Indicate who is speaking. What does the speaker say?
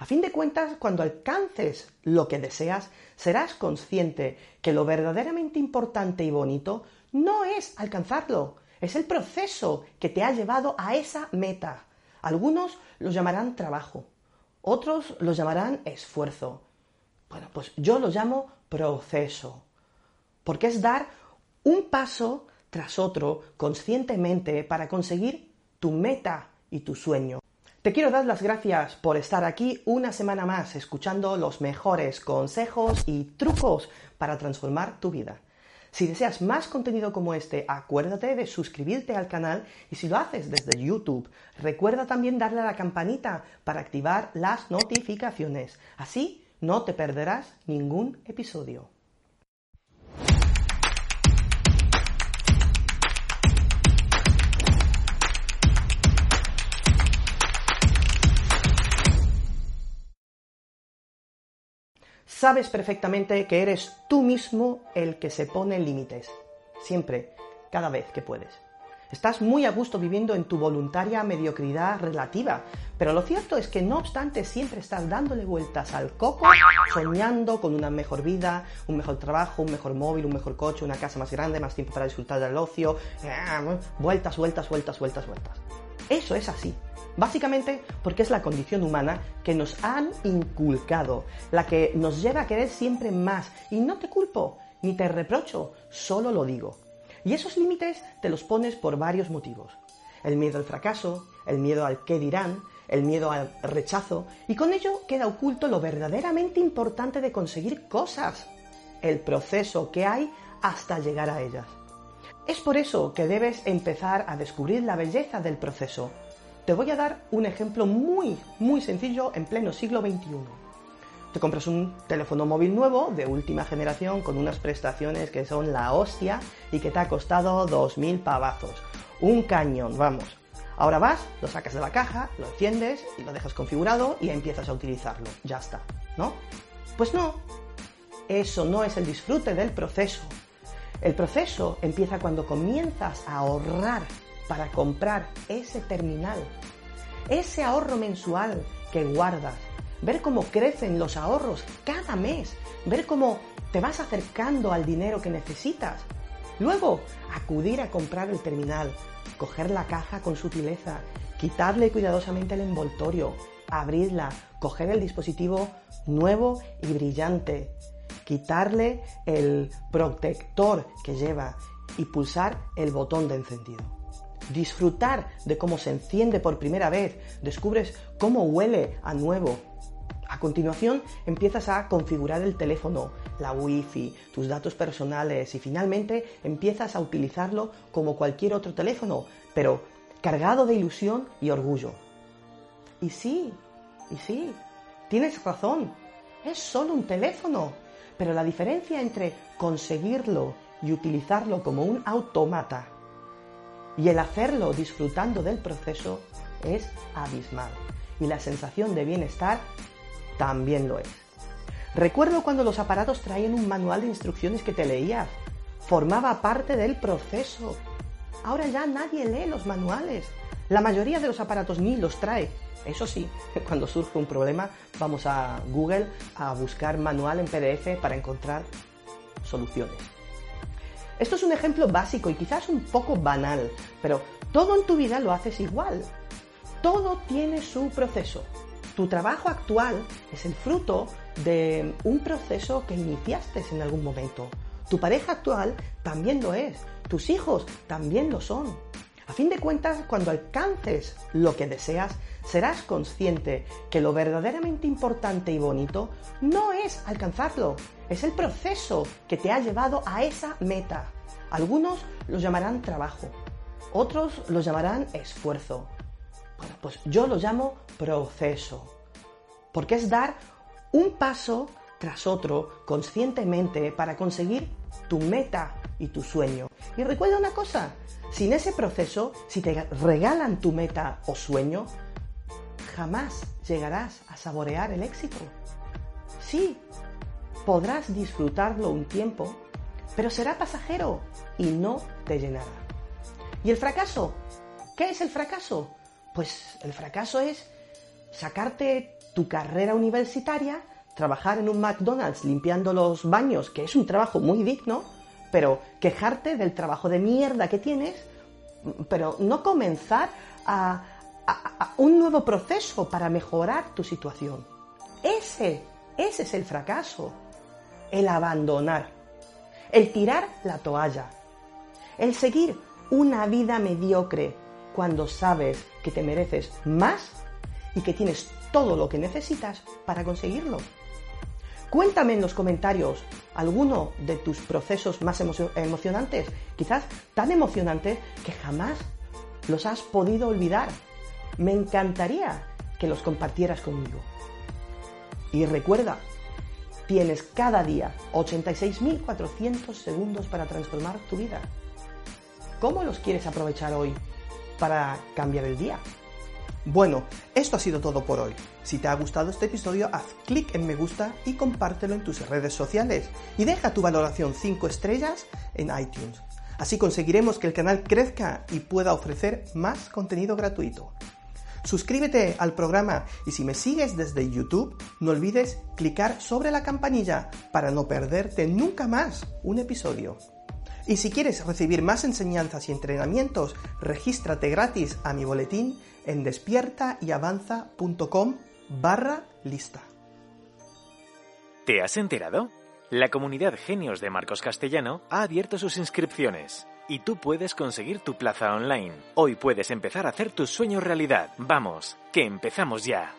Speaker 1: A fin de cuentas, cuando alcances lo que deseas, serás consciente que lo verdaderamente importante y bonito no es alcanzarlo, es el proceso que te ha llevado a esa meta. Algunos lo llamarán trabajo, otros lo llamarán esfuerzo. Bueno, pues yo lo llamo proceso, porque es dar un paso tras otro conscientemente para conseguir tu meta y tu sueño. Te quiero dar las gracias por estar aquí una semana más escuchando los mejores consejos y trucos para transformar tu vida. Si deseas más contenido como este, acuérdate de suscribirte al canal y si lo haces desde YouTube, recuerda también darle a la campanita para activar las notificaciones. Así no te perderás ningún episodio. Sabes perfectamente que eres tú mismo el que se pone límites, siempre, cada vez que puedes. Estás muy a gusto viviendo en tu voluntaria mediocridad relativa, pero lo cierto es que no obstante siempre estás dándole vueltas al coco, soñando con una mejor vida, un mejor trabajo, un mejor móvil, un mejor coche, una casa más grande, más tiempo para disfrutar del ocio, eh, vueltas, vueltas, vueltas, vueltas, vueltas. Eso es así. Básicamente porque es la condición humana que nos han inculcado, la que nos lleva a querer siempre más. Y no te culpo, ni te reprocho, solo lo digo. Y esos límites te los pones por varios motivos. El miedo al fracaso, el miedo al qué dirán, el miedo al rechazo, y con ello queda oculto lo verdaderamente importante de conseguir cosas, el proceso que hay hasta llegar a ellas. Es por eso que debes empezar a descubrir la belleza del proceso. Te voy a dar un ejemplo muy, muy sencillo en pleno siglo XXI. Te compras un teléfono móvil nuevo de última generación con unas prestaciones que son la hostia y que te ha costado 2.000 pavazos. Un cañón, vamos. Ahora vas, lo sacas de la caja, lo enciendes y lo dejas configurado y empiezas a utilizarlo. Ya está, ¿no? Pues no. Eso no es el disfrute del proceso. El proceso empieza cuando comienzas a ahorrar para comprar ese terminal, ese ahorro mensual que guardas, ver cómo crecen los ahorros cada mes, ver cómo te vas acercando al dinero que necesitas. Luego, acudir a comprar el terminal, coger la caja con sutileza, quitarle cuidadosamente el envoltorio, abrirla, coger el dispositivo nuevo y brillante, quitarle el protector que lleva y pulsar el botón de encendido. Disfrutar de cómo se enciende por primera vez, descubres cómo huele a nuevo. A continuación empiezas a configurar el teléfono, la wifi, tus datos personales y finalmente empiezas a utilizarlo como cualquier otro teléfono, pero cargado de ilusión y orgullo. Y sí, y sí, tienes razón, es solo un teléfono, pero la diferencia entre conseguirlo y utilizarlo como un automata y el hacerlo disfrutando del proceso es abismal. Y la sensación de bienestar también lo es. Recuerdo cuando los aparatos traían un manual de instrucciones que te leías. Formaba parte del proceso. Ahora ya nadie lee los manuales. La mayoría de los aparatos ni los trae. Eso sí, cuando surge un problema, vamos a Google a buscar manual en PDF para encontrar soluciones. Esto es un ejemplo básico y quizás un poco banal, pero todo en tu vida lo haces igual. Todo tiene su proceso. Tu trabajo actual es el fruto de un proceso que iniciaste en algún momento. Tu pareja actual también lo es. Tus hijos también lo son. A fin de cuentas, cuando alcances lo que deseas, serás consciente que lo verdaderamente importante y bonito no es alcanzarlo, es el proceso que te ha llevado a esa meta. Algunos lo llamarán trabajo, otros lo llamarán esfuerzo. Bueno, pues yo lo llamo proceso, porque es dar un paso tras otro conscientemente para conseguir tu meta y tu sueño. Y recuerda una cosa, sin ese proceso, si te regalan tu meta o sueño, jamás llegarás a saborear el éxito. Sí, podrás disfrutarlo un tiempo, pero será pasajero y no te llenará. ¿Y el fracaso? ¿Qué es el fracaso? Pues el fracaso es sacarte tu carrera universitaria, trabajar en un McDonald's limpiando los baños, que es un trabajo muy digno, pero quejarte del trabajo de mierda que tienes, pero no comenzar a, un nuevo proceso para mejorar tu situación. Ese, ese es el fracaso, el abandonar, el tirar la toalla, el seguir una vida mediocre cuando sabes que te mereces más y que tienes todo lo que necesitas para conseguirlo. Cuéntame en los comentarios alguno de tus procesos más emocionantes, quizás tan emocionantes que jamás los has podido olvidar. Me encantaría que los compartieras conmigo. Y recuerda, tienes cada día 86.400 segundos para transformar tu vida. ¿Cómo los quieres aprovechar hoy para cambiar el día? Bueno, esto ha sido todo por hoy. Si te ha gustado este episodio, haz clic en me gusta y compártelo en tus redes sociales. Y deja tu valoración 5 estrellas en iTunes. Así conseguiremos que el canal crezca y pueda ofrecer más contenido gratuito. Suscríbete al programa y si me sigues desde YouTube, no olvides clicar sobre la campanilla para no perderte nunca más un episodio. Y si quieres recibir más enseñanzas y entrenamientos, regístrate gratis a mi boletín en despiertaavanza.com barra lista.
Speaker 2: ¿Te has enterado? La comunidad Genios de Marcos Castellano ha abierto sus inscripciones y tú puedes conseguir tu plaza online. Hoy puedes empezar a hacer tus sueños realidad. Vamos, que empezamos ya.